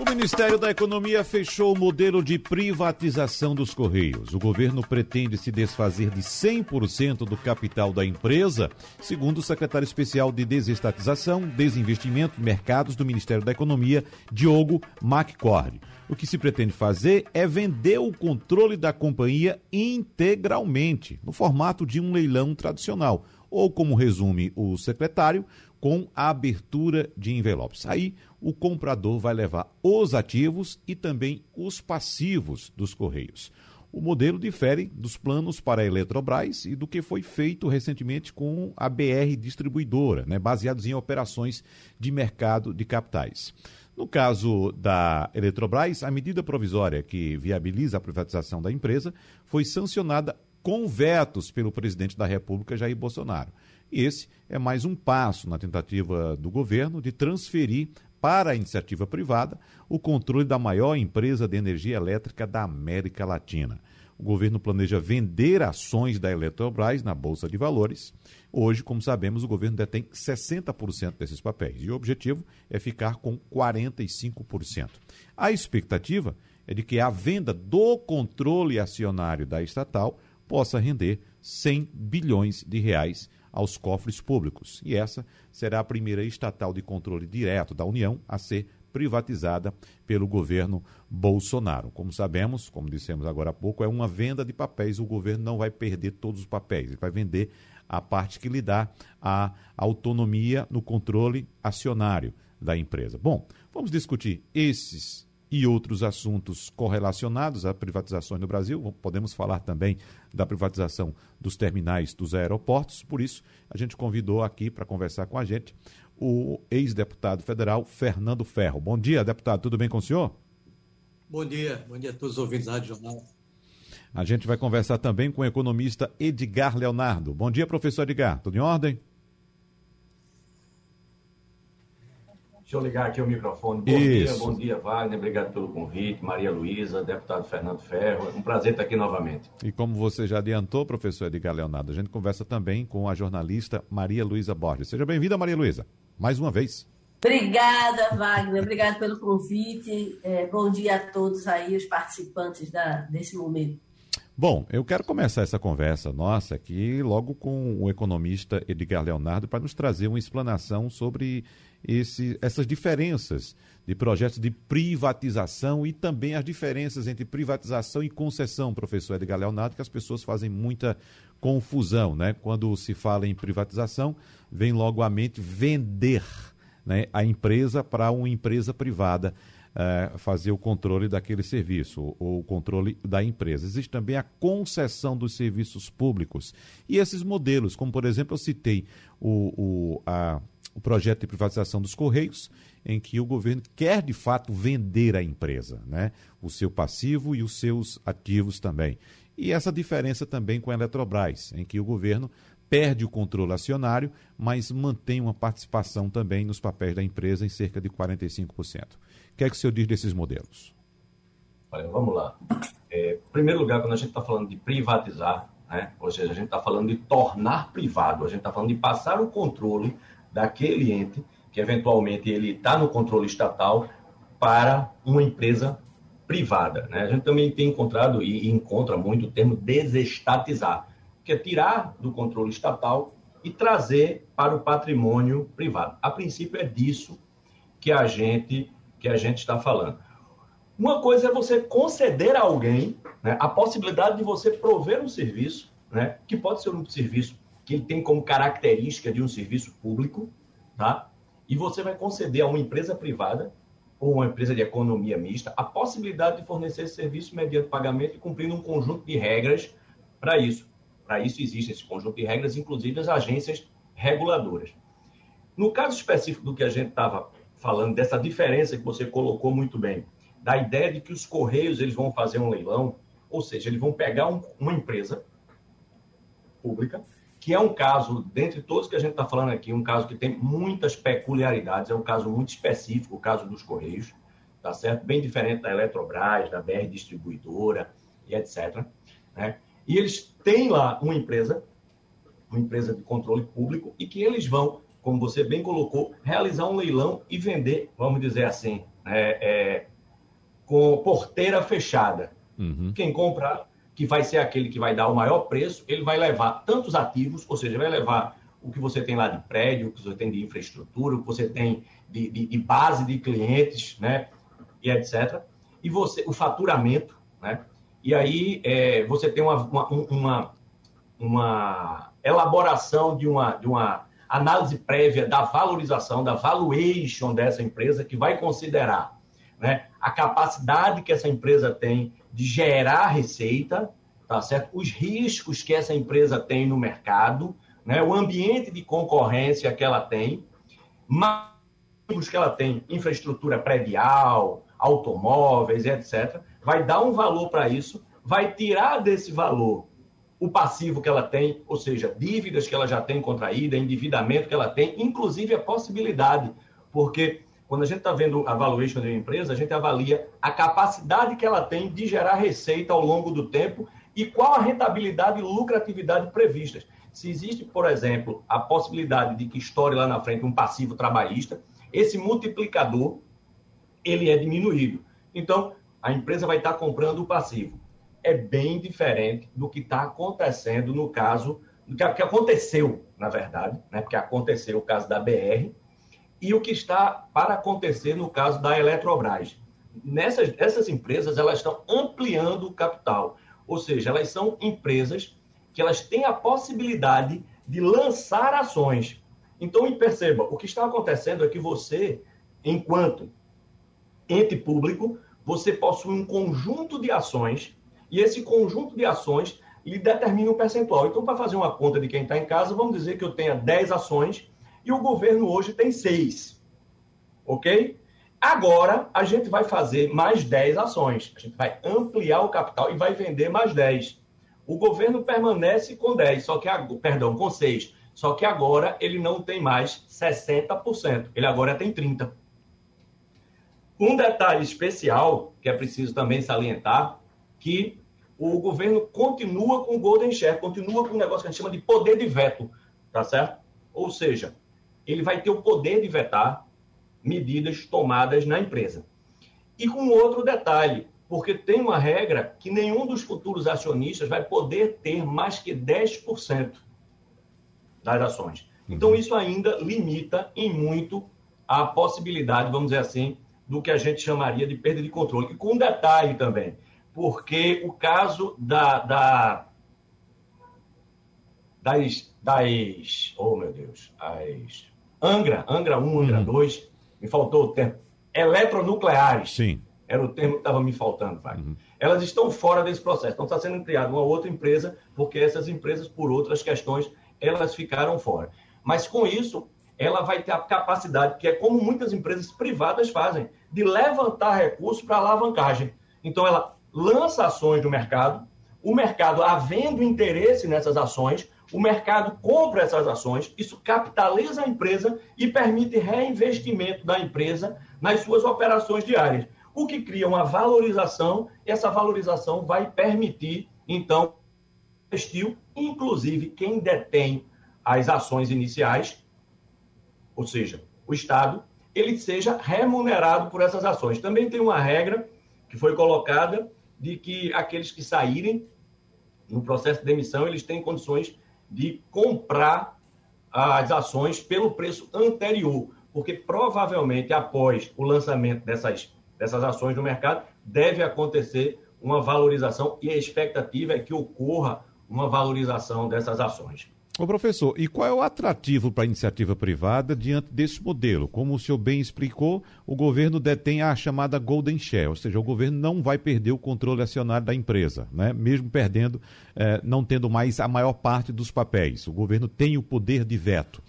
o Ministério da Economia fechou o modelo de privatização dos Correios. O governo pretende se desfazer de 100% do capital da empresa, segundo o secretário especial de Desestatização, Desinvestimento e Mercados do Ministério da Economia, Diogo McCord. O que se pretende fazer é vender o controle da companhia integralmente, no formato de um leilão tradicional, ou como resume o secretário, com a abertura de envelopes. Aí o comprador vai levar os ativos e também os passivos dos Correios. O modelo difere dos planos para a Eletrobras e do que foi feito recentemente com a BR Distribuidora, né, baseados em operações de mercado de capitais. No caso da Eletrobras, a medida provisória que viabiliza a privatização da empresa foi sancionada com vetos pelo presidente da República, Jair Bolsonaro. E esse é mais um passo na tentativa do governo de transferir para a iniciativa privada o controle da maior empresa de energia elétrica da América Latina. O governo planeja vender ações da Eletrobras na Bolsa de Valores. Hoje, como sabemos, o governo detém 60% desses papéis e o objetivo é ficar com 45%. A expectativa é de que a venda do controle acionário da estatal possa render 100 bilhões de reais aos cofres públicos. E essa será a primeira estatal de controle direto da União a ser privatizada pelo governo Bolsonaro. Como sabemos, como dissemos agora há pouco, é uma venda de papéis. O governo não vai perder todos os papéis, ele vai vender a parte que lhe dá a autonomia no controle acionário da empresa. Bom, vamos discutir esses e outros assuntos correlacionados a privatizações no Brasil. Podemos falar também da privatização dos terminais dos aeroportos. Por isso, a gente convidou aqui para conversar com a gente o ex-deputado federal Fernando Ferro. Bom dia, deputado. Tudo bem com o senhor? Bom dia. Bom dia a todos os ouvintes da Rádio Jornal. A gente vai conversar também com o economista Edgar Leonardo. Bom dia, professor Edgar. Tudo em ordem? Deixa eu ligar aqui o microfone. Bom Isso. dia, bom dia, Wagner. Obrigado pelo convite. Maria Luísa, deputado Fernando Ferro. É um prazer estar aqui novamente. E como você já adiantou, professor Edgar Leonardo, a gente conversa também com a jornalista Maria Luísa Borges. Seja bem-vinda, Maria Luísa, mais uma vez. Obrigada, Wagner. Obrigado pelo convite. É, bom dia a todos aí, os participantes da, desse momento. Bom, eu quero começar essa conversa nossa aqui logo com o economista Edgar Leonardo para nos trazer uma explanação sobre esse, essas diferenças de projetos de privatização e também as diferenças entre privatização e concessão, professor Edgar Leonardo, que as pessoas fazem muita confusão, né? Quando se fala em privatização, vem logo à mente vender né, a empresa para uma empresa privada é, fazer o controle daquele serviço, ou o controle da empresa. Existe também a concessão dos serviços públicos. E esses modelos, como por exemplo, eu citei o, o, a, o projeto de privatização dos Correios, em que o governo quer de fato vender a empresa, né? o seu passivo e os seus ativos também. E essa diferença também com a Eletrobras, em que o governo perde o controle acionário, mas mantém uma participação também nos papéis da empresa em cerca de 45% que é que o senhor diz desses modelos? Olha, vamos lá. É, em primeiro lugar, quando a gente está falando de privatizar, né, ou seja, a gente está falando de tornar privado, a gente está falando de passar o controle daquele ente, que eventualmente ele está no controle estatal, para uma empresa privada. Né? A gente também tem encontrado e encontra muito o termo desestatizar, que é tirar do controle estatal e trazer para o patrimônio privado. A princípio é disso que a gente que a gente está falando. Uma coisa é você conceder a alguém né, a possibilidade de você prover um serviço, né, que pode ser um serviço que ele tem como característica de um serviço público, tá? E você vai conceder a uma empresa privada ou uma empresa de economia mista a possibilidade de fornecer esse serviço mediante pagamento e cumprindo um conjunto de regras para isso. Para isso existe esse conjunto de regras, inclusive as agências reguladoras. No caso específico do que a gente estava falando dessa diferença que você colocou muito bem, da ideia de que os Correios eles vão fazer um leilão, ou seja, eles vão pegar um, uma empresa pública que é um caso, dentre todos que a gente está falando aqui, um caso que tem muitas peculiaridades, é um caso muito específico, o caso dos Correios, tá certo? Bem diferente da Eletrobras, da BR Distribuidora e etc. Né? E eles têm lá uma empresa, uma empresa de controle público, e que eles vão, como você bem colocou, realizar um leilão e vender, vamos dizer assim, é, é, com porteira fechada. Uhum. Quem comprar que vai ser aquele que vai dar o maior preço, ele vai levar tantos ativos, ou seja, vai levar o que você tem lá de prédio, o que você tem de infraestrutura, o que você tem de, de, de base de clientes, né, e etc. E você, o faturamento, né, e aí é, você tem uma, uma, uma, uma, elaboração de uma, de uma análise prévia da valorização, da valuation dessa empresa, que vai considerar né, a capacidade que essa empresa tem de gerar receita, tá certo? Os riscos que essa empresa tem no mercado, né? O ambiente de concorrência que ela tem, mas que ela tem, infraestrutura predial, automóveis, etc. Vai dar um valor para isso, vai tirar desse valor o passivo que ela tem, ou seja, dívidas que ela já tem contraída, endividamento que ela tem, inclusive a possibilidade, porque quando a gente está vendo a valuation de uma empresa, a gente avalia a capacidade que ela tem de gerar receita ao longo do tempo e qual a rentabilidade e lucratividade previstas. Se existe, por exemplo, a possibilidade de que estoure lá na frente um passivo trabalhista, esse multiplicador ele é diminuído. Então, a empresa vai estar comprando o passivo. É bem diferente do que está acontecendo no caso, do que aconteceu, na verdade, né? porque aconteceu o caso da BR, e o que está para acontecer no caso da Eletrobras. Nessas, essas empresas elas estão ampliando o capital, ou seja, elas são empresas que elas têm a possibilidade de lançar ações. Então, perceba, o que está acontecendo é que você, enquanto ente público, você possui um conjunto de ações e esse conjunto de ações lhe determina um percentual. Então, para fazer uma conta de quem está em casa, vamos dizer que eu tenha 10 ações e o governo hoje tem seis. Ok? Agora, a gente vai fazer mais 10 ações. A gente vai ampliar o capital e vai vender mais 10. O governo permanece com 10, só que, perdão, com 6. Só que agora ele não tem mais 60%. Ele agora tem 30%. Um detalhe especial que é preciso também salientar, que o governo continua com o Golden Share, continua com um negócio que a gente chama de poder de veto, tá certo? Ou seja, ele vai ter o poder de vetar medidas tomadas na empresa. E com outro detalhe, porque tem uma regra que nenhum dos futuros acionistas vai poder ter mais que 10% das ações. Então, isso ainda limita em muito a possibilidade, vamos dizer assim, do que a gente chamaria de perda de controle. E com um detalhe também, porque o caso da, da das, das, oh meu Deus, as Angra, Angra 1, Angra 2, uhum. me faltou o termo, eletronucleares. Sim. Era o termo que estava me faltando, Wagner. Uhum. Elas estão fora desse processo. Então está sendo criada uma outra empresa, porque essas empresas, por outras questões, elas ficaram fora. Mas com isso, ela vai ter a capacidade, que é como muitas empresas privadas fazem, de levantar recursos para alavancagem. Então ela lança ações no mercado, o mercado, havendo interesse nessas ações, o mercado compra essas ações, isso capitaliza a empresa e permite reinvestimento da empresa nas suas operações diárias, o que cria uma valorização, essa valorização vai permitir, então, investir, inclusive quem detém as ações iniciais, ou seja, o Estado, ele seja remunerado por essas ações. Também tem uma regra que foi colocada de que aqueles que saírem no processo de demissão, eles têm condições de comprar as ações pelo preço anterior, porque provavelmente após o lançamento dessas, dessas ações no mercado, deve acontecer uma valorização e a expectativa é que ocorra uma valorização dessas ações. Ô professor, e qual é o atrativo para a iniciativa privada diante desse modelo? Como o senhor bem explicou, o governo detém a chamada Golden Share, ou seja, o governo não vai perder o controle acionário da empresa, né? mesmo perdendo, eh, não tendo mais a maior parte dos papéis. O governo tem o poder de veto.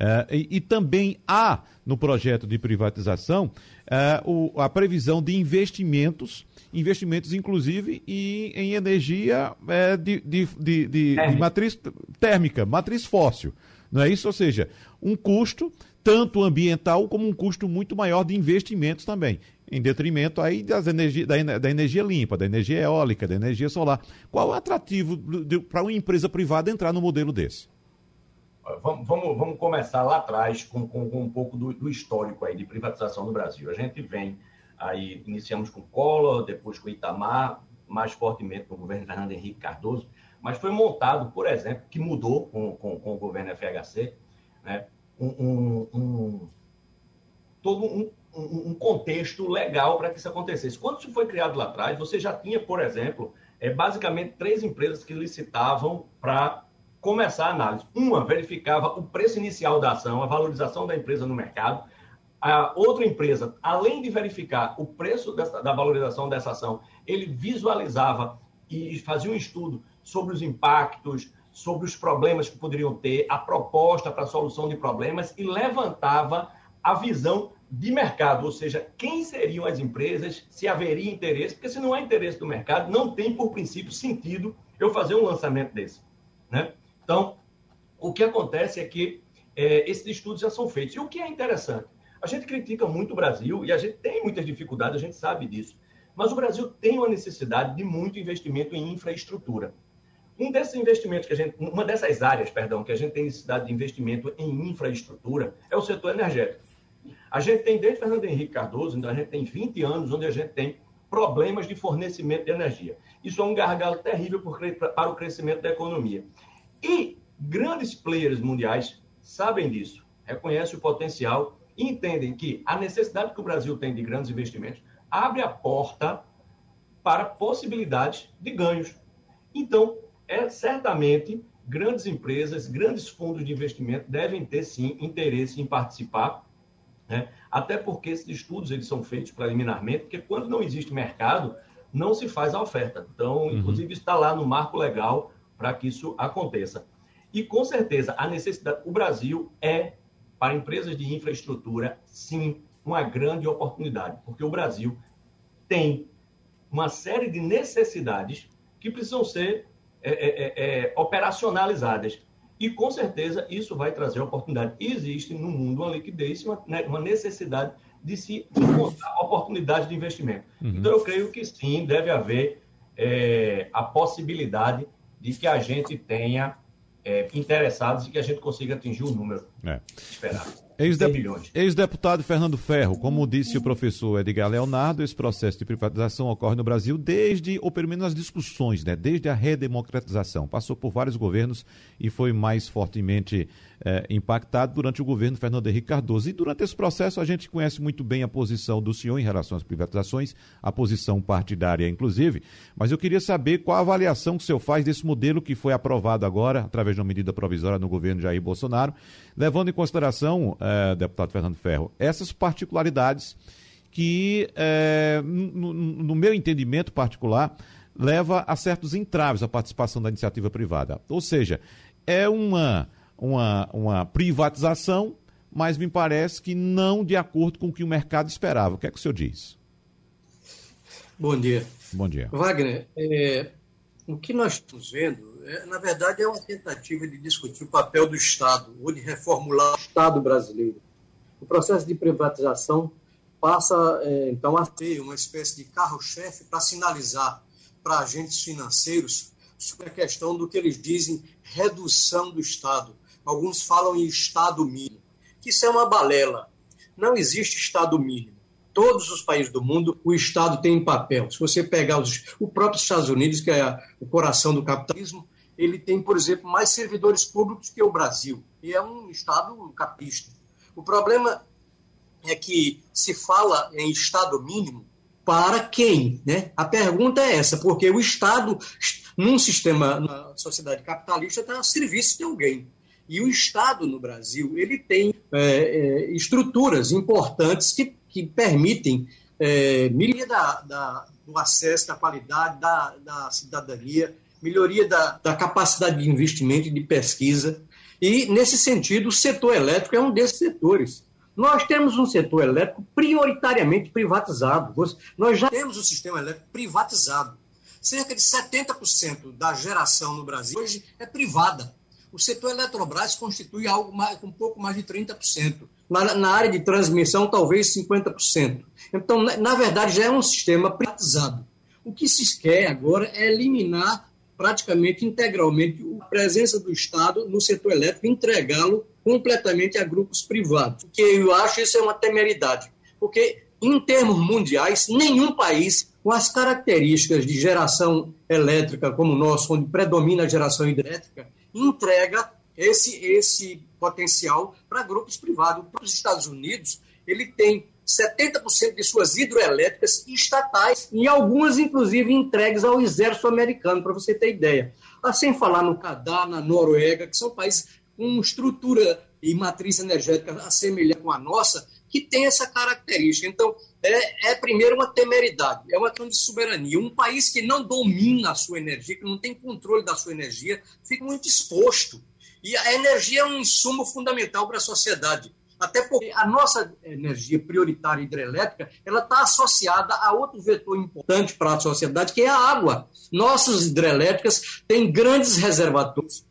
É, e, e, também há no projeto de privatização é, o, a previsão de investimentos, investimentos inclusive em, em energia é, de, de, de, de, matriz térmica, matriz fóssil. Não é isso? Ou seja, um custo tanto ambiental como um custo muito maior de investimentos também, em detrimento aí das energia, da, da energia limpa, da energia eólica, da energia solar. Qual é o atrativo para uma empresa privada entrar no modelo desse? Vamos, vamos, começar lá atrás com, com, com um pouco do, do, histórico aí de privatização no Brasil. A gente vem aí, iniciamos com Collor, depois com Itamar, mais fortemente com o governo Fernando Henrique Cardoso, mas foi montado, por exemplo, que mudou com, com, com o governo FHC, né, um, um, um todo um, um, contexto legal para que isso acontecesse. Quando isso foi criado lá atrás, você já tinha, por exemplo, é, basicamente três empresas que licitavam para começar a análise. Uma verificava o preço inicial da ação, a valorização da empresa no mercado. A outra empresa, além de verificar o preço dessa, da valorização dessa ação, ele visualizava e fazia um estudo sobre os impactos, sobre os problemas que poderiam ter, a proposta para a solução de problemas e levantava a visão de mercado, ou seja, quem seriam as empresas, se haveria interesse, porque se não há interesse do mercado, não tem, por princípio, sentido eu fazer um lançamento desse. Né? Então, o que acontece é que é, esses estudos já são feitos. E o que é interessante? A gente critica muito o Brasil e a gente tem muitas dificuldades, a gente sabe disso. Mas o Brasil tem uma necessidade de muito investimento em infraestrutura. Um desses investimentos que a gente, uma dessas áreas, perdão, que a gente tem necessidade de investimento em infraestrutura é o setor energético. A gente tem, desde Fernando Henrique Cardoso, então a gente tem 20 anos onde a gente tem problemas de fornecimento de energia. Isso é um gargalo terrível para o crescimento da economia. E grandes players mundiais sabem disso, reconhecem o potencial e entendem que a necessidade que o Brasil tem de grandes investimentos abre a porta para possibilidades de ganhos. Então, é certamente grandes empresas, grandes fundos de investimento devem ter sim interesse em participar né? Até porque esses estudos eles são feitos preliminarmente, porque quando não existe mercado, não se faz a oferta. Então, uhum. inclusive, está lá no marco legal para que isso aconteça. E, com certeza, a necessidade. O Brasil é, para empresas de infraestrutura, sim, uma grande oportunidade, porque o Brasil tem uma série de necessidades que precisam ser é, é, é, é operacionalizadas. E com certeza isso vai trazer oportunidade. Existe no mundo uma liquidez, uma, né, uma necessidade de se encontrar oportunidade de investimento. Uhum. Então eu creio que sim, deve haver é, a possibilidade de que a gente tenha é, interessados e que a gente consiga atingir o número é. esperado. Ex-deputado Fernando Ferro, como disse o professor Edgar Leonardo, esse processo de privatização ocorre no Brasil desde, ou pelo menos as discussões, né, desde a redemocratização. Passou por vários governos e foi mais fortemente é, impactado durante o governo Fernando Henrique Cardoso. E durante esse processo a gente conhece muito bem a posição do senhor em relação às privatizações, a posição partidária, inclusive. Mas eu queria saber qual a avaliação que o senhor faz desse modelo que foi aprovado agora, através de uma medida provisória no governo Jair Bolsonaro, levando em consideração, é, deputado Fernando Ferro, essas particularidades que, é, no, no meu entendimento particular, leva a certos entraves a participação da iniciativa privada. Ou seja, é uma uma, uma privatização, mas me parece que não de acordo com o que o mercado esperava. O que é que o senhor diz? Bom dia. Bom dia. Wagner, é, o que nós estamos vendo, é, na verdade, é uma tentativa de discutir o papel do Estado, ou de reformular o Estado brasileiro. O processo de privatização passa, é, então, a ter uma espécie de carro-chefe para sinalizar para agentes financeiros sobre a questão do que eles dizem redução do Estado, Alguns falam em Estado mínimo, que isso é uma balela. Não existe Estado mínimo. Todos os países do mundo, o Estado tem papel. Se você pegar os, o próprio Estados Unidos, que é o coração do capitalismo, ele tem, por exemplo, mais servidores públicos que o Brasil. E é um Estado capitalista. O problema é que se fala em Estado mínimo para quem? Né? A pergunta é essa, porque o Estado, num sistema, na sociedade capitalista, está a serviço de alguém. E o Estado no Brasil ele tem é, é, estruturas importantes que, que permitem é, melhoria da, da, do acesso, da qualidade da, da cidadania, melhoria da, da capacidade de investimento e de pesquisa. E, nesse sentido, o setor elétrico é um desses setores. Nós temos um setor elétrico prioritariamente privatizado. Nós já temos o sistema elétrico privatizado. Cerca de 70% da geração no Brasil hoje é privada. O setor Eletrobras constitui algo mais, um pouco mais de 30%. Na, na área de transmissão, talvez 50%. Então, na, na verdade, já é um sistema privatizado. O que se quer agora é eliminar praticamente integralmente a presença do Estado no setor elétrico e entregá-lo completamente a grupos privados. Porque eu acho isso é uma temeridade. Porque, em termos mundiais, nenhum país com as características de geração elétrica como o nosso, onde predomina a geração hidrelétrica, entrega esse, esse potencial para grupos privados. Os Estados Unidos ele tem 70% de suas hidroelétricas estatais, e algumas, inclusive, entregues ao exército americano, para você ter ideia. Ah, sem falar no Canadá, na Noruega, que são países com estrutura e matriz energética assemelhada com a nossa, que tem essa característica. Então, é, é, primeiro uma temeridade, é uma questão de soberania. Um país que não domina a sua energia, que não tem controle da sua energia, fica muito exposto. E a energia é um insumo fundamental para a sociedade. Até porque a nossa energia prioritária hidrelétrica ela está associada a outro vetor importante para a sociedade, que é a água. Nossas hidrelétricas têm grandes reservatórios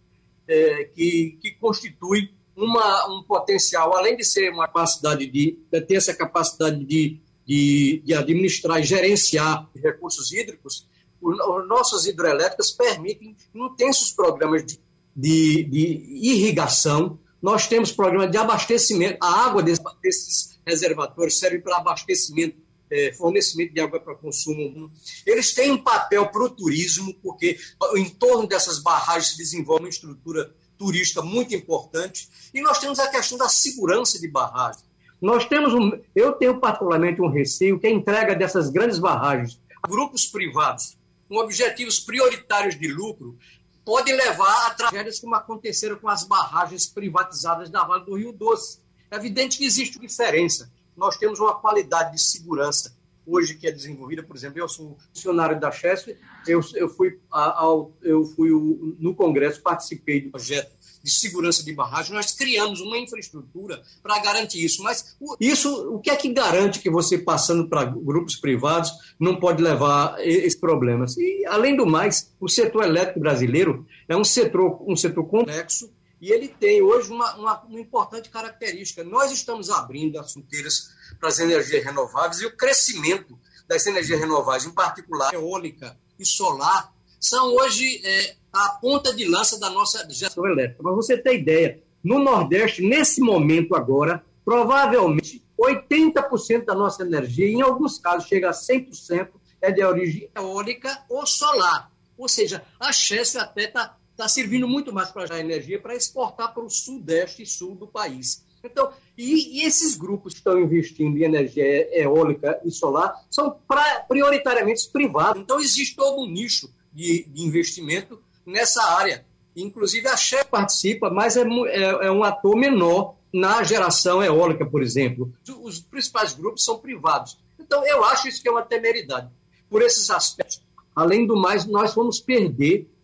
é, que, que constituem uma, um potencial, além de ser uma capacidade de, de ter essa capacidade de, de, de, administrar e gerenciar recursos hídricos, os, nossas hidrelétricas permitem intensos programas de, de, de irrigação, nós temos programa de abastecimento, a água desses reservatórios serve para abastecimento, é, fornecimento de água para consumo. Eles têm um papel para o turismo, porque em torno dessas barragens se desenvolve uma estrutura turística muito importante. E nós temos a questão da segurança de barragens. Nós temos um, eu tenho particularmente um receio que a entrega dessas grandes barragens a grupos privados com objetivos prioritários de lucro pode levar a tragédias como aconteceram com as barragens privatizadas da Vale do Rio Doce. É evidente que existe diferença. Nós temos uma qualidade de segurança hoje que é desenvolvida, por exemplo, eu sou funcionário da Chesf, eu, eu fui, ao, eu fui no Congresso, participei do projeto de segurança de barragem, nós criamos uma infraestrutura para garantir isso. Mas isso, o que é que garante que você passando para grupos privados não pode levar esses problemas? E, além do mais, o setor elétrico brasileiro é um setor, um setor complexo e ele tem hoje uma, uma, uma importante característica. Nós estamos abrindo as fronteiras para as energias renováveis e o crescimento das energias renováveis, em particular eólica e solar, são hoje é, a ponta de lança da nossa geração elétrica. Para você ter ideia, no Nordeste, nesse momento agora, provavelmente 80% da nossa energia, em alguns casos chega a 100%, é de origem eólica ou solar. Ou seja, a Chesf até está tá servindo muito mais para a energia para exportar para o sudeste e sul do país. Então, e, e, esses grupos que estão investindo em energia eólica e solar são pra, prioritariamente privados. Então, existe todo um nicho de, de investimento nessa área. Inclusive, a Shell participa, mas é, é, é, um ator menor na geração eólica, por exemplo. Os principais grupos são privados. Então, eu acho isso que é uma temeridade. Por esses aspectos, além do mais, nós vamos perder, é,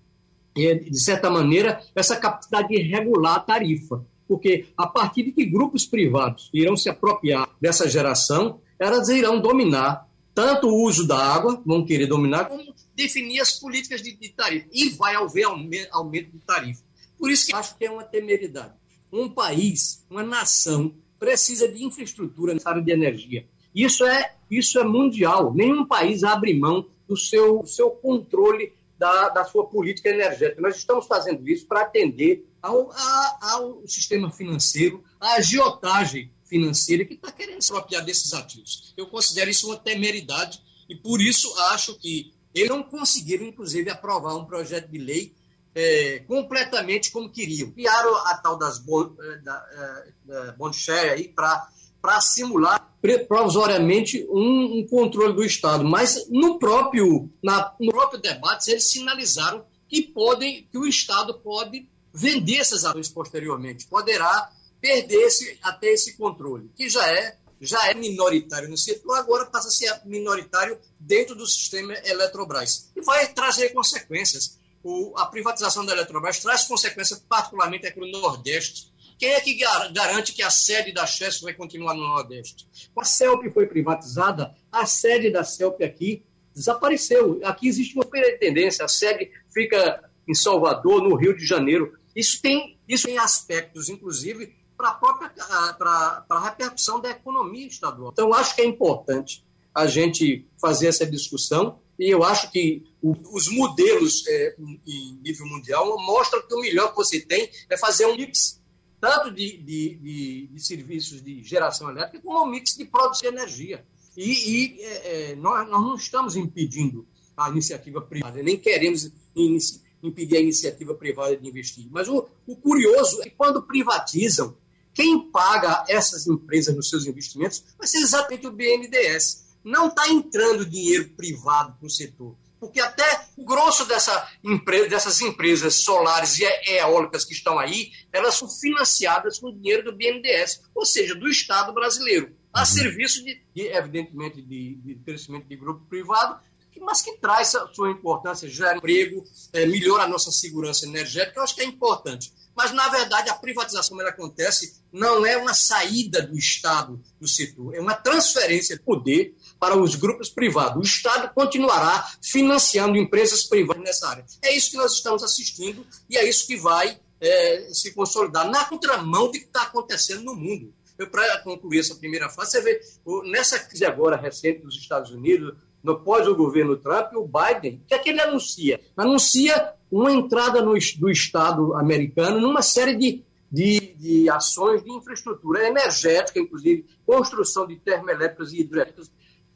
de certa maneira, essa capacidade de regular a tarifa. Porque a partir de que grupos privados irão se apropriar dessa geração, elas irão dominar tanto o uso da água, vão querer dominar, como definir as políticas de, de tarifa. E vai haver aumento de tarifa. Por isso que acho que é uma temeridade. Um país, uma nação, precisa de infraestrutura nessa área de energia. Isso é, isso é mundial. Nenhum país abre mão do seu, seu controle da, da sua política energética. Nós estamos fazendo isso para atender ao, a, ao sistema financeiro, à agiotagem financeira que está querendo se apropriar desses ativos. Eu considero isso uma temeridade e, por isso, acho que eles não conseguiram, inclusive, aprovar um projeto de lei é, completamente como queriam. Criaram a tal das bond, é, da, é, da bond share aí para simular provisoriamente um, um, controle do Estado. Mas no próprio, na, no próprio debate eles sinalizaram que podem, que o Estado pode vender essas ações posteriormente, poderá perder esse, até esse controle, que já é já é minoritário no setor, agora passa a ser minoritário dentro do sistema Eletrobras. E vai trazer consequências. o, a privatização da Eletrobras traz consequências particularmente aqui no Nordeste. Quem é que garante que a sede da Chess vai continuar no Nordeste? A CELP foi privatizada, a sede da CELP aqui desapareceu. Aqui existe uma tendência, a sede fica em Salvador, no Rio de Janeiro. Isso tem, isso tem aspectos, inclusive, para a própria para a repercussão da economia estadual. Então, acho que é importante a gente fazer essa discussão e eu acho que os modelos é, em nível mundial mostram que o melhor que você tem é fazer um mix tanto de, de, de, de serviços de geração elétrica como um mix de produção de energia. E, e é, é, nós, nós não estamos impedindo a iniciativa privada, nem queremos impedir a iniciativa privada de investir. Mas o, o curioso é que quando privatizam, quem paga essas empresas nos seus investimentos vai ser exatamente o BNDES. Não está entrando dinheiro privado para o setor. Porque até o grosso dessa dessas empresas solares e eólicas que estão aí, elas são financiadas com dinheiro do BNDES, ou seja, do Estado brasileiro, a uhum. serviço, de, de evidentemente, de, de crescimento de grupo privado, mas que traz a sua importância, gera emprego, é, melhora a nossa segurança energética, eu acho que é importante. Mas, na verdade, a privatização, ela acontece, não é uma saída do Estado do setor, é uma transferência de poder para os grupos privados. O Estado continuará financiando empresas privadas nessa área. É isso que nós estamos assistindo e é isso que vai é, se consolidar na contramão do que está acontecendo no mundo. Para concluir essa primeira fase, você vê, nessa crise agora recente dos Estados Unidos, no pós o governo Trump, o Biden, o que é que ele anuncia? Anuncia uma entrada no, do Estado americano numa série de, de, de ações de infraestrutura energética, inclusive construção de termoelétricas e hidrelétricas,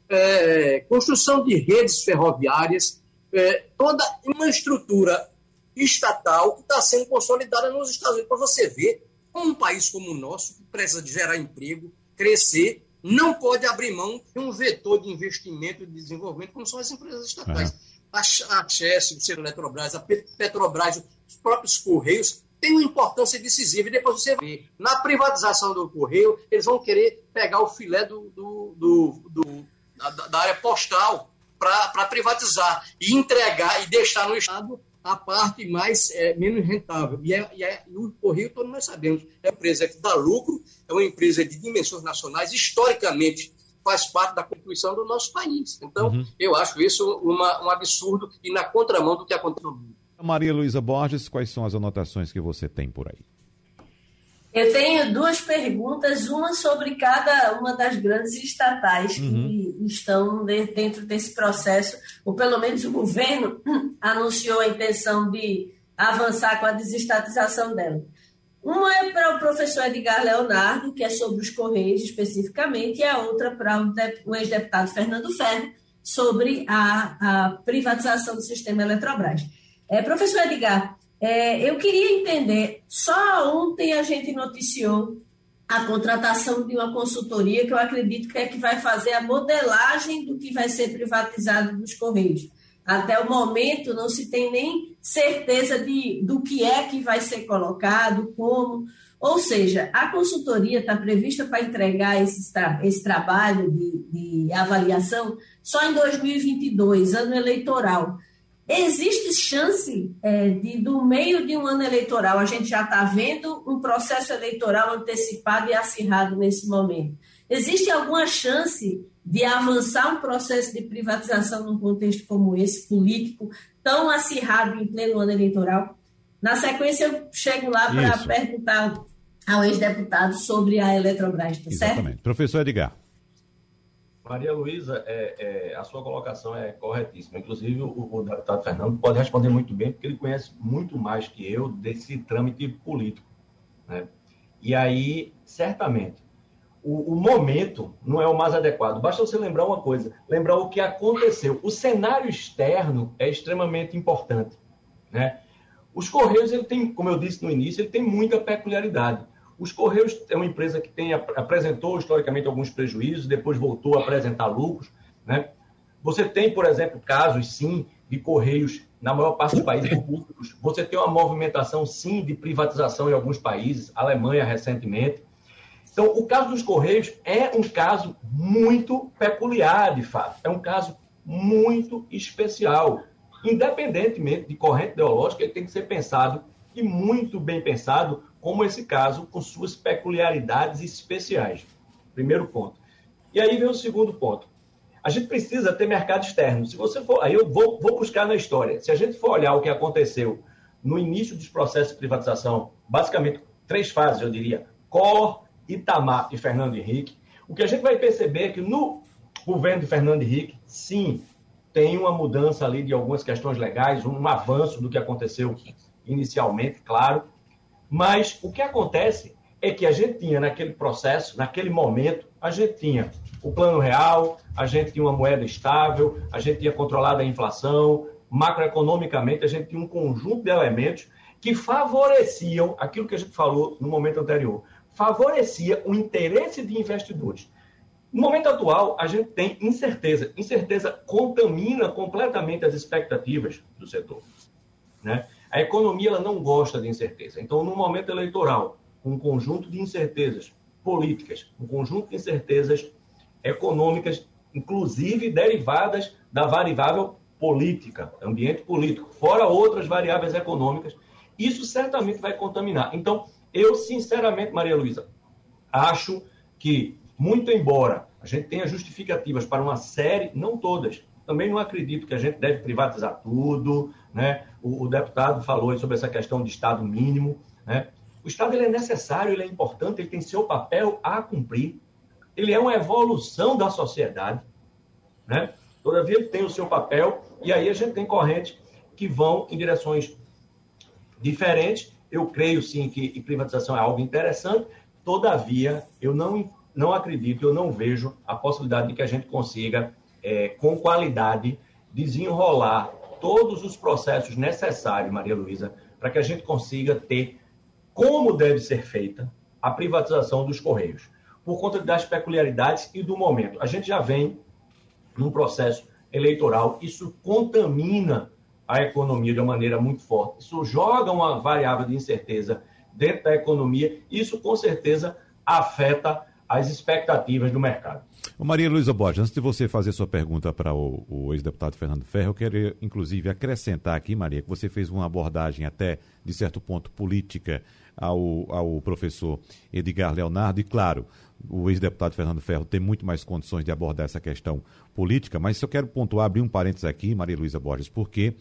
é, construção de redes ferroviárias, é, toda uma estrutura estatal que está sendo consolidada nos Estados Unidos. Para você ver um país como o nosso, que precisa de gerar emprego, crescer, não pode abrir mão de um vetor de investimento e de desenvolvimento, como são as empresas estatais. Uhum. A, a Chess, o Eletrobras, a Petrobras, os próprios Correios, têm uma importância decisiva. E depois você vê, na privatização do Correio, eles vão querer pegar o filé do, do, do, do da, da, área postal para privatizar e entregar e deixar no Estado a parte mais é, menos rentável. E, é, e, é, o Correio, todos nós sabemos, é uma empresa que dá lucro, é uma empresa de dimensões nacionais, historicamente faz parte da Constituição do nosso país. Então, uhum. eu acho isso uma, um absurdo e na contramão do que acontece no mundo. Maria Luísa Borges, quais são as anotações que você tem por aí? Eu tenho duas perguntas, uma sobre cada uma das grandes estatais uhum. que estão dentro desse processo, ou pelo menos o governo anunciou a intenção de avançar com a desestatização dela. Uma é para o professor Edgar Leonardo, que é sobre os Correios especificamente, e a outra para o ex-deputado Fernando Ferro, sobre a, a, privatização do sistema Eletrobras. É, professor Edgar, é, eu queria entender, só ontem a gente noticiou a contratação de uma consultoria que eu acredito que é que vai fazer a modelagem do que vai ser privatizado dos Correios. Até o momento não se tem nem certeza de, do que é que vai ser colocado, como. Ou seja, a consultoria está prevista para entregar esse, esse trabalho de, de avaliação só em 2022, ano eleitoral. Existe chance é, de, do meio de um ano eleitoral, a gente já está vendo um processo eleitoral antecipado e acirrado nesse momento. Existe alguma chance de avançar um processo de privatização num contexto como esse, político, tão acirrado em pleno ano eleitoral? Na sequência, eu chego lá para perguntar ao ex-deputado sobre a Eletrobras, tá Exatamente. certo? Professor Edgar. Maria Luísa, é, é, a sua colocação é corretíssima. Inclusive, o, o, deputado Fernando pode responder muito bem, porque ele conhece muito mais que eu desse trâmite político. Né? E aí, certamente, o, o, momento não é o mais adequado. Basta você lembrar uma coisa: lembrar o que aconteceu. O cenário externo é extremamente importante. Né? Os Correios, ele tem, como eu disse no início, ele tem muita peculiaridade. Os Correios é uma empresa que tem, apresentou historicamente alguns prejuízos, depois voltou a apresentar lucros. Né? Você tem, por exemplo, casos, sim, de Correios na maior parte dos países públicos. Você tem uma movimentação, sim, de privatização em alguns países, Alemanha recentemente. Então, o caso dos Correios é um caso muito peculiar, de fato. É um caso muito especial. independentemente de corrente ideológica, ele tem que ser pensado e muito bem pensado, como esse caso, com suas peculiaridades especiais. Primeiro ponto. E aí vem o segundo ponto. A gente precisa ter mercado externo. Se você for, aí eu vou, vou buscar na história. Se a gente for olhar o que aconteceu no início dos processos de privatização, basicamente três fases, eu diria, Cor, Itamar e Fernando Henrique, o que a gente vai perceber é que no governo de Fernando Henrique, sim, tem uma mudança ali de algumas questões legais, um avanço do que aconteceu inicialmente, claro, mas o que acontece é que a gente tinha naquele processo, naquele momento, a gente tinha o plano real, a gente tinha uma moeda estável, a gente tinha controlado a inflação, macroeconomicamente a gente tinha um conjunto de elementos que favoreciam aquilo que a gente falou no momento anterior, favorecia o interesse de investidores. No momento atual, a gente tem incerteza. Incerteza contamina completamente as expectativas do setor. Né? A economia ela não gosta de incerteza. Então, no momento eleitoral, um conjunto de incertezas políticas, um conjunto de incertezas econômicas, inclusive derivadas da variável política, ambiente político, fora outras variáveis econômicas, isso certamente vai contaminar. Então, eu, sinceramente, Maria Luísa, acho que, muito embora a gente tenha justificativas para uma série, não todas, também não acredito que a gente deve privatizar tudo, né? O, o deputado falou sobre essa questão de Estado mínimo, né? O Estado ele é necessário, ele é importante, ele tem seu papel a cumprir, ele é uma evolução da sociedade, né? Todavia, ele tem o seu papel, e aí a gente tem correntes que vão em direções diferentes. Eu creio, sim, que privatização é algo interessante, todavia, eu não, não acredito, eu não vejo a possibilidade de que a gente consiga, é, com qualidade, desenrolar todos os processos necessários, Maria Luísa, para que a gente consiga ter como deve ser feita a privatização dos Correios, por conta das peculiaridades e do momento. A gente já vem num processo eleitoral, isso contamina a economia de uma maneira muito forte, isso joga uma variável de incerteza dentro da economia, isso com certeza afeta as expectativas do mercado. Maria Luísa Borges, antes de você fazer sua pergunta para o, o ex-deputado Fernando Ferro, eu quero inclusive acrescentar aqui, Maria, que você fez uma abordagem até, de certo ponto, política ao, ao professor Edgar Leonardo, e claro, o ex-deputado Fernando Ferro tem muito mais condições de abordar essa questão política, mas eu quero pontuar, abrir um parênteses aqui, Maria Luísa Borges, porque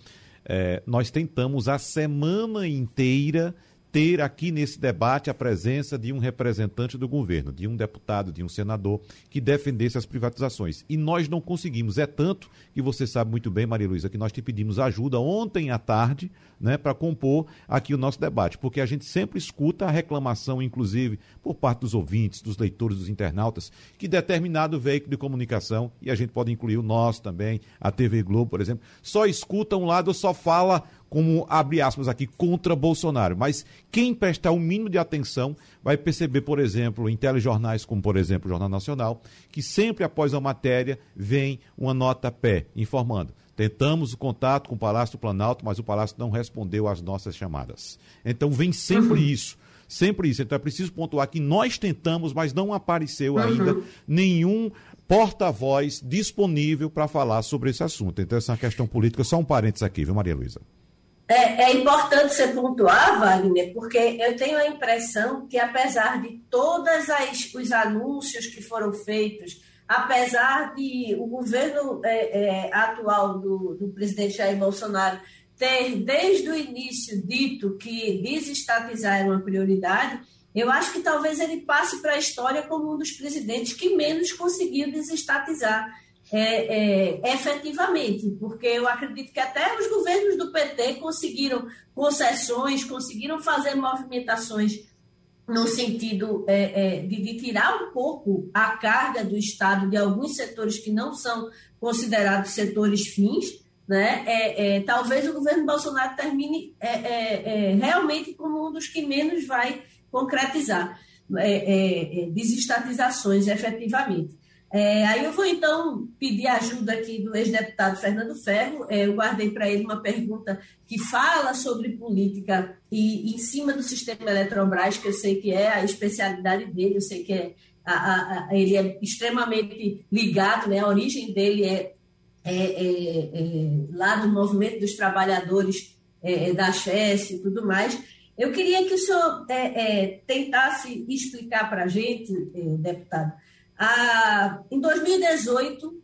é, nós tentamos a semana inteira ter aqui nesse debate a presença de um representante do governo, de um deputado, de um senador que defendesse as privatizações. E nós não conseguimos. É tanto que você sabe muito bem, Maria Luísa, que nós te pedimos ajuda ontem à tarde né, para compor aqui o nosso debate, porque a gente sempre escuta a reclamação, inclusive, por parte dos ouvintes, dos leitores, dos internautas, que determinado veículo de comunicação, e a gente pode incluir o nosso também, a TV Globo, por exemplo, só escuta um lado, só fala como, abre aspas aqui, contra Bolsonaro. Mas quem prestar o um mínimo de atenção vai perceber, por exemplo, em telejornais como, por exemplo, o Jornal Nacional, que sempre após a matéria vem uma nota pé, informando. Tentamos o contato com o Palácio do Planalto, mas o Palácio não respondeu às nossas chamadas. Então vem sempre uhum. isso. Sempre isso. Então é preciso pontuar que nós tentamos, mas não apareceu uhum. ainda nenhum porta-voz disponível para falar sobre esse assunto. Então, essa é uma questão política. Só um parênteses aqui, viu, Maria Luísa? É, é, importante você pontuar, Wagner, porque eu tenho a impressão que, apesar de todos os anúncios que foram feitos, apesar de o governo é, é, atual do, do presidente Jair Bolsonaro ter, desde o início, dito que desestatizar era uma prioridade, eu acho que talvez ele passe para a história como um dos presidentes que menos conseguiu desestatizar é, é, efetivamente, porque eu acredito que até os governos do PT conseguiram concessões, conseguiram fazer movimentações no sentido é, é, de, de, tirar um pouco a carga do Estado de alguns setores que não são considerados setores fins, né? É, é talvez o governo Bolsonaro termine é, realmente como um dos que menos vai concretizar desestatizações efetivamente. É, aí eu vou então pedir ajuda aqui do ex-deputado Fernando Ferro. É, eu guardei para ele uma pergunta que fala sobre política e em cima do sistema Eletrobras, que eu sei que é a especialidade dele, eu sei que é a, a, ele é extremamente ligado, né? a origem dele é, é, é, é, lá do movimento dos trabalhadores é, da Chess e tudo mais. Eu queria que o senhor tentasse explicar para a gente, deputado. A, em 2018,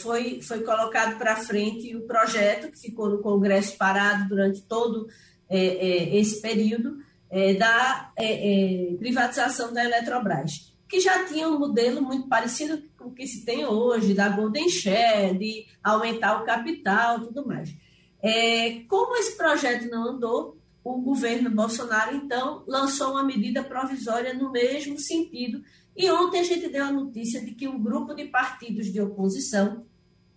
foi, foi colocado para frente o projeto que ficou no Congresso parado durante todo esse período da privatização da Eletrobras que já tinha um modelo muito parecido com o que se tem hoje, da Golden Share, de aumentar o capital tudo mais. É, como esse projeto não andou, o governo Bolsonaro, então, lançou uma medida provisória no mesmo sentido. E ontem a gente deu a notícia de que um grupo de partidos de oposição,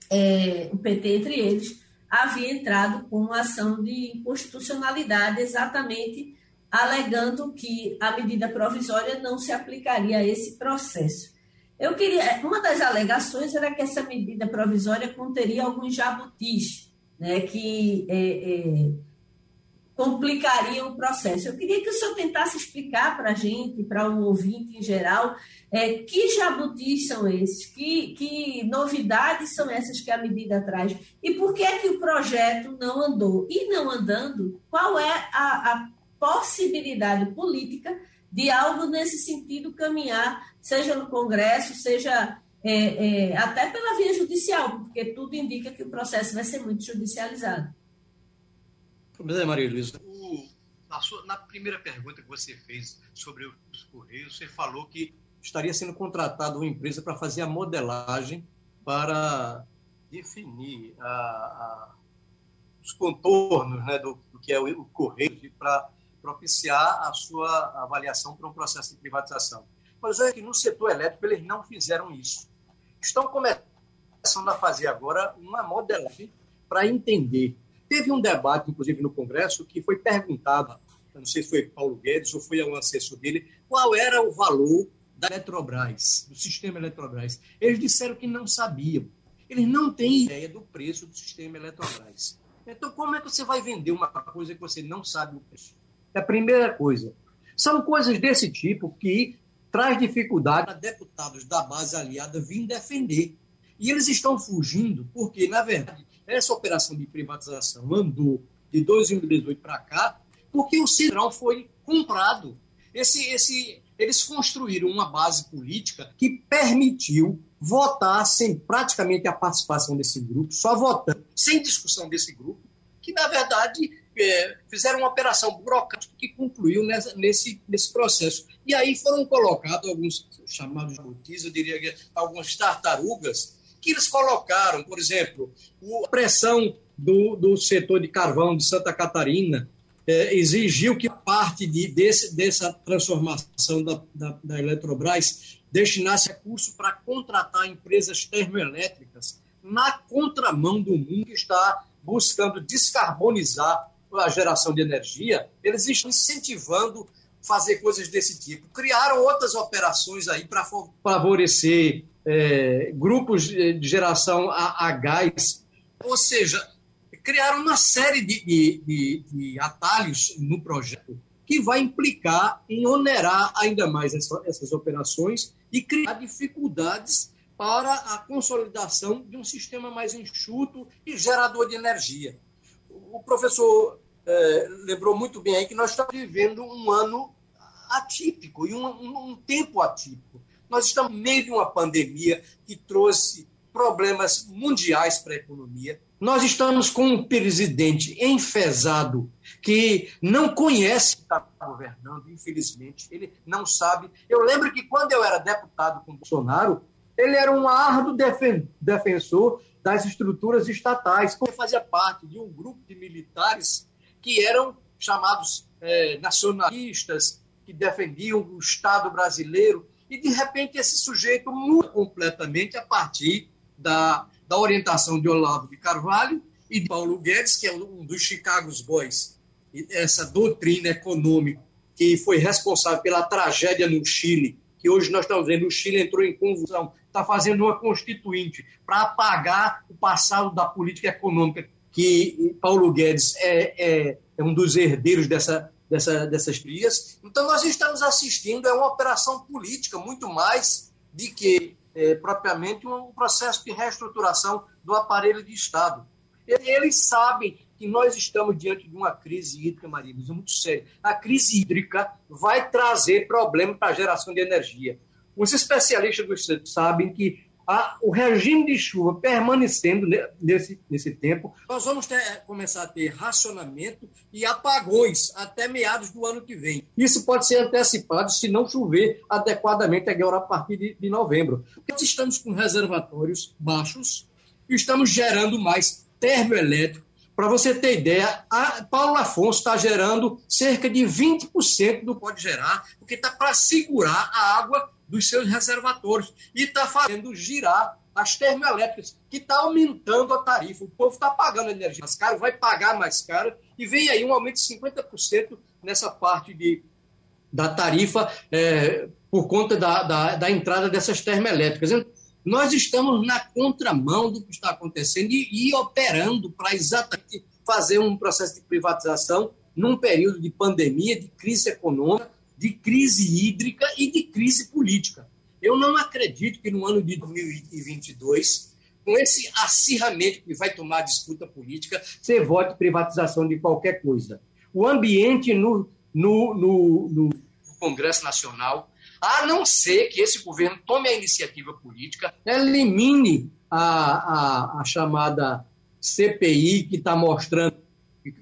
é, o PT entre eles, havia entrado com uma ação de inconstitucionalidade exatamente alegando que a medida provisória não se aplicaria a esse processo. Eu queria, uma das alegações era que essa medida provisória conteria alguns jabutis, né, que é, é, complicariam o processo. Eu queria que o senhor tentasse explicar para a gente, para o ouvinte em geral, é, que jabutis são esses, que, que novidades são essas que a medida traz e por que é que o projeto não andou. E não andando, qual é a, a possibilidade política de algo nesse sentido caminhar, seja no Congresso, seja é, é, até pela via judicial, porque tudo indica que o processo vai ser muito judicializado. Pois é, Maria. Na, na, primeira pergunta que você fez sobre os Correios, você falou que estaria sendo contratada uma empresa para fazer a modelagem para definir a, a, os contornos né, do, do, que é o, o Correio para propiciar a sua avaliação para um processo de privatização. Mas é que no setor elétrico eles não fizeram isso. Estão começando a fazer agora uma modelagem para entender. Teve um debate, inclusive, no Congresso, que foi perguntado, não sei se foi Paulo Guedes ou foi um assessor dele, qual era o valor da Eletrobras, do sistema Eletrobras. Eles disseram que não sabiam. Eles não têm ideia do preço do sistema Eletrobras. Então, como é que você vai vender uma coisa que você não sabe o preço? É a primeira coisa. São coisas desse tipo que traz dificuldade para deputados da base aliada vir defender. E eles estão fugindo porque, na verdade, essa operação de privatização andou de 2018 para cá porque o Centrão foi comprado. Esse, esse, eles construíram uma base política que permitiu votar sem praticamente a participação desse grupo, só votando, sem discussão desse grupo, que, na verdade, é, fizeram uma operação burocrática que concluiu nessa, nesse, nesse processo. E aí foram colocados alguns chamados jabutis, eu diria que algumas tartarugas, que eles colocaram, por exemplo, a pressão do, do setor de carvão de Santa Catarina é, exigiu que parte de, desse, dessa transformação da, da, da Eletrobras destinasse recurso para contratar empresas termoelétricas na contramão do mundo que está buscando descarbonizar a geração de energia, eles estão incentivando fazer coisas desse tipo. Criaram outras operações aí para favorecer é, grupos de geração a, a, gás, ou seja, criaram uma série de, de, de, de, atalhos no projeto que vai implicar em onerar ainda mais essa, essas operações e criar dificuldades para a consolidação de um sistema mais enxuto e gerador de energia. O professor é, lembrou muito bem aí que nós estamos vivendo um ano atípico e um, um, um tempo atípico. Nós estamos no meio de uma pandemia que trouxe problemas mundiais para a economia. Nós estamos com um presidente enfesado que não conhece que está governando, infelizmente. Ele não sabe. Eu lembro que quando eu era deputado com Bolsonaro, ele era um árduo defensor das estruturas estatais, porque fazia parte de um grupo de militares que eram chamados é, nacionalistas, que defendiam o Estado brasileiro, e de repente esse sujeito muda completamente a partir da, da orientação de Olavo de Carvalho e de Paulo Guedes, que é um dos Chicago Boys, essa doutrina econômica que foi responsável pela tragédia no Chile, que hoje nós estamos vendo, o Chile entrou em convulsão, está fazendo uma constituinte para apagar o passado da política econômica que Paulo Guedes é, é, é um dos herdeiros dessa, dessa, dessas crias. Então, nós estamos assistindo a uma operação política muito mais de que é, propriamente um processo de reestruturação do aparelho de Estado. Eles sabem que nós estamos diante de uma crise hídrica, Maria Luísa, muito séria. A crise hídrica vai trazer problemas para a geração de energia. Os especialistas do Estado sabem que a, o regime de chuva permanecendo nesse, nesse tempo, nós vamos ter, começar a ter racionamento e apagões até meados do ano que vem. Isso pode ser antecipado se não chover adequadamente agora a partir de, de novembro. Nós estamos com reservatórios baixos e estamos gerando mais termoelétrico. Para você ter ideia, a Paulo Afonso está gerando cerca de 20% do que pode gerar, porque está para segurar a água dos seus reservatórios e está fazendo girar as termoelétricas, que está aumentando a tarifa. O povo está pagando energia mais caro, vai pagar mais caro, e vem aí um aumento de 50% nessa parte de, da tarifa é, por conta da, da, da, entrada dessas termoelétricas. Então, nós estamos na contramão do que está acontecendo e, e operando para exatamente fazer um processo de privatização num período de pandemia, de crise econômica, de crise hídrica e de crise política. Eu não acredito que no ano de 2022, com esse acirramento que vai tomar a disputa política, você vote privatização de qualquer coisa. O ambiente no, no, no, no Congresso Nacional, a não ser que esse governo tome a iniciativa política, elimine a, a, a chamada CPI, que está mostrando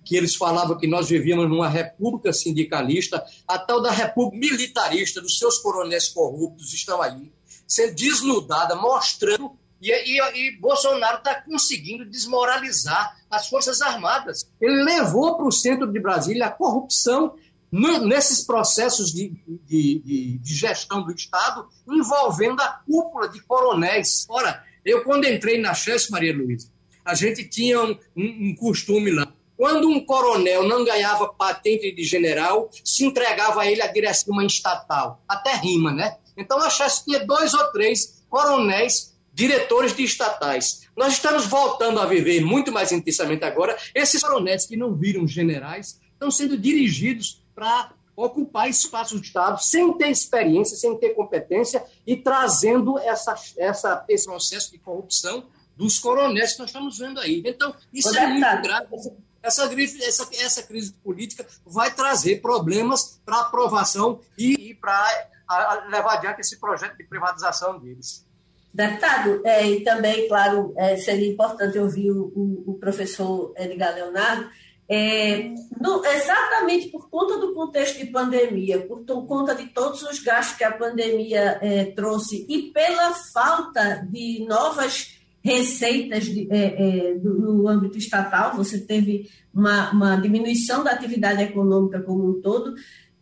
que eles falavam que nós vivíamos numa república sindicalista, a tal da república militarista, dos seus coronéis corruptos estão aí, sendo desnudada, mostrando. E, e, e Bolsonaro está conseguindo desmoralizar as Forças Armadas. Ele levou para o centro de Brasília a corrupção nesses processos de, de, de, gestão do Estado envolvendo a cúpula de coronéis. Ora, eu quando entrei na Chance, Maria Luísa, a gente tinha um, um costume lá. Quando um coronel não ganhava patente de general, se entregava a ele a direção de uma estatal. Até rima, né? Então a Chance tinha dois ou três coronéis diretores de estatais. Nós estamos voltando a viver muito mais intensamente agora. Esses coronéis que não viram generais estão sendo dirigidos para ocupar espaços de Estado sem ter experiência, sem ter competência e trazendo essa, essa, esse processo de corrupção dos coronéis que nós estamos vendo aí. Então, isso é muito grave essa, essa, essa crise política vai trazer problemas para aprovação e, e para levar adiante esse projeto de privatização deles. Deputado, é, e também, claro, é, seria importante ouvir o, o, o professor Edgar Leonardo, é, no, exatamente por conta do contexto de pandemia, por conta de todos os gastos que a pandemia é, trouxe e pela falta de novas receitas de, é, é, no âmbito estatal, você teve uma, uma diminuição da atividade econômica como um todo,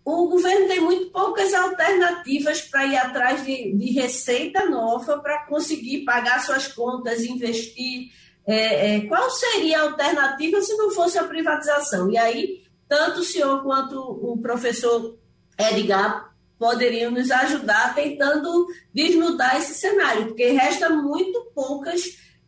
o governo tem muito poucas alternativas para ir atrás de, de receita nova para conseguir pagar suas contas, investir. É, é, qual seria a alternativa se não fosse a privatização? E aí, tanto o senhor quanto o professor Edgar poderiam nos ajudar tentando desnudar esse cenário, porque resta muito poucas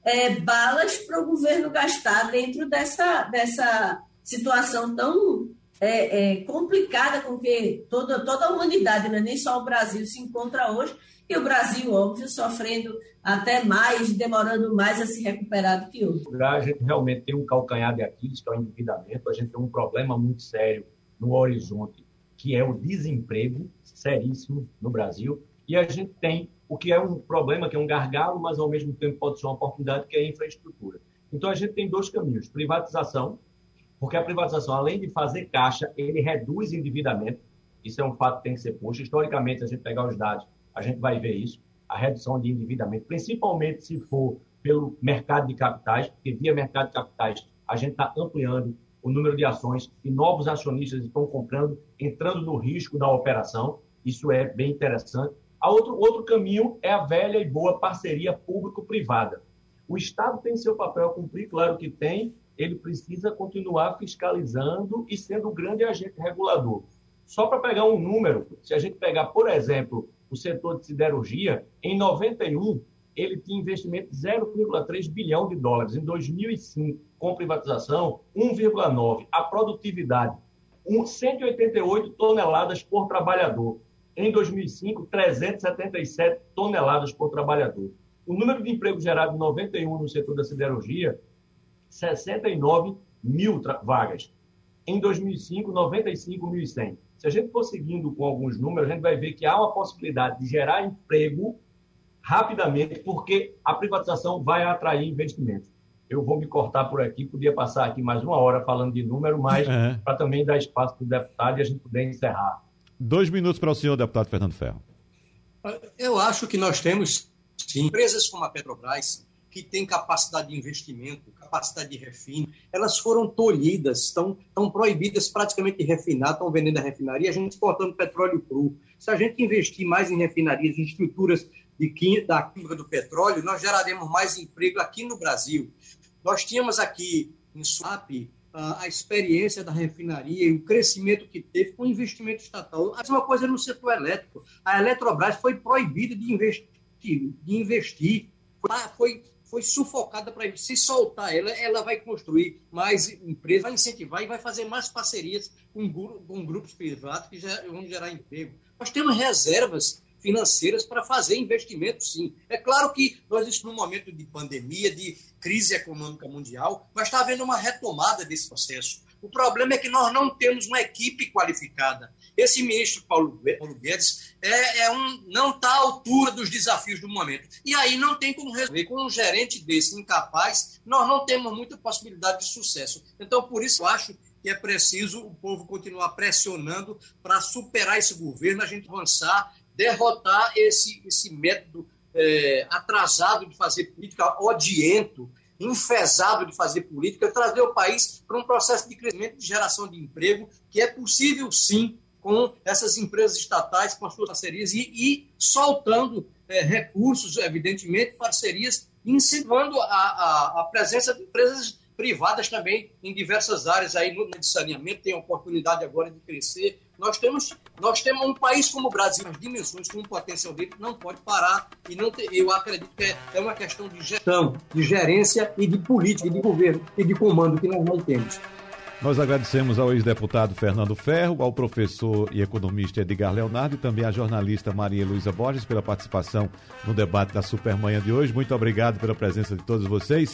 é, balas para o governo gastar dentro dessa, dessa situação tão é, é, complicada com que toda, toda a humanidade, não é nem só o Brasil, se encontra hoje, e o Brasil, óbvio, sofrendo até mais, demorando mais a se recuperar do que outros. A gente realmente tem um calcanhar de Aquiles, que é o endividamento, a gente tem um problema muito sério no horizonte, que é o desemprego, seríssimo no Brasil, e a gente tem o que é um problema, que é um gargalo, mas ao mesmo tempo pode ser uma oportunidade, que é a infraestrutura. Então a gente tem dois caminhos: privatização, porque a privatização, além de fazer caixa, ele reduz endividamento. Isso é um fato que tem que ser posto. Historicamente, a gente pegar os dados, a gente vai ver isso, a redução de endividamento, principalmente se for pelo mercado de capitais, porque via mercado de capitais a gente está ampliando o número de ações e novos acionistas estão comprando, entrando no risco da operação. Isso é bem interessante. A outro, outro caminho é a velha e boa parceria público-privada. O Estado tem seu papel a cumprir, claro que tem, ele precisa continuar fiscalizando e sendo o grande agente regulador. Só para pegar um número, se a gente pegar, por exemplo, o setor de siderurgia, em 91, ele tinha investimento de 0,3 bilhão de dólares. Em 2005, com privatização, 1,9. A produtividade, 188 toneladas por trabalhador. Em 2005, 377 toneladas por trabalhador. O número de empregos gerados em 91 no setor da siderurgia, 69 mil vagas. Em 2005, 95.100. Se a gente for seguindo com alguns números, a gente vai ver que há uma possibilidade de gerar emprego rapidamente, porque a privatização vai atrair investimentos. Eu vou me cortar por aqui, podia passar aqui mais uma hora falando de número, mas é. para também dar espaço para o deputado e a gente poder encerrar. Dois minutos para o senhor, deputado Fernando Ferro. Eu acho que nós temos sim, empresas como a Petrobras, que têm capacidade de investimento, capacidade de refino, elas foram tolhidas, estão, estão proibidas praticamente de refinar, estão vendendo a refinaria, a gente exportando petróleo cru. Se a gente investir mais em refinarias, em estruturas de, da química do petróleo, nós geraremos mais emprego aqui no Brasil. Nós tínhamos aqui em SWAP a experiência da refinaria e o crescimento que teve com o investimento estatal. A mesma coisa no setor elétrico. A Eletrobras foi proibida de investir. De investir. Foi, foi sufocada para se soltar ela, ela vai construir mais empresas, vai incentivar e vai fazer mais parcerias com, com grupos privados que já, vão gerar emprego. Nós temos reservas financeiras para fazer investimentos, sim. É claro que nós estamos num momento de pandemia, de crise econômica mundial, mas está havendo uma retomada desse processo. O problema é que nós não temos uma equipe qualificada. Esse ministro Paulo, Guedes é, é um, não está à altura dos desafios do momento. E aí não tem como resolver. Com um gerente desse incapaz, nós não temos muita possibilidade de sucesso. Então, por isso, eu acho que é preciso o povo continuar pressionando para superar esse governo, a gente avançar derrotar esse, esse método é, atrasado de fazer política, odiento, enfesado de fazer política, trazer o país para um processo de crescimento de geração de emprego, que é possível sim com essas empresas estatais, com as suas parcerias e, e soltando é, recursos, evidentemente, parcerias, incentivando a, a, a presença de empresas privadas também em diversas áreas aí no saneamento, tem a oportunidade agora de crescer. Nós temos, nós temos um país como o Brasil, as dimensões, com um potencial dele, não pode parar e não ter, eu acredito que é, é uma questão de gestão, de gerência e de política, de governo e de comando que nós não temos. Nós agradecemos ao ex-deputado Fernando Ferro, ao professor e economista Edgar Leonardo e também à jornalista Maria Luísa Borges pela participação no debate da Supermanhã de hoje. Muito obrigado pela presença de todos vocês.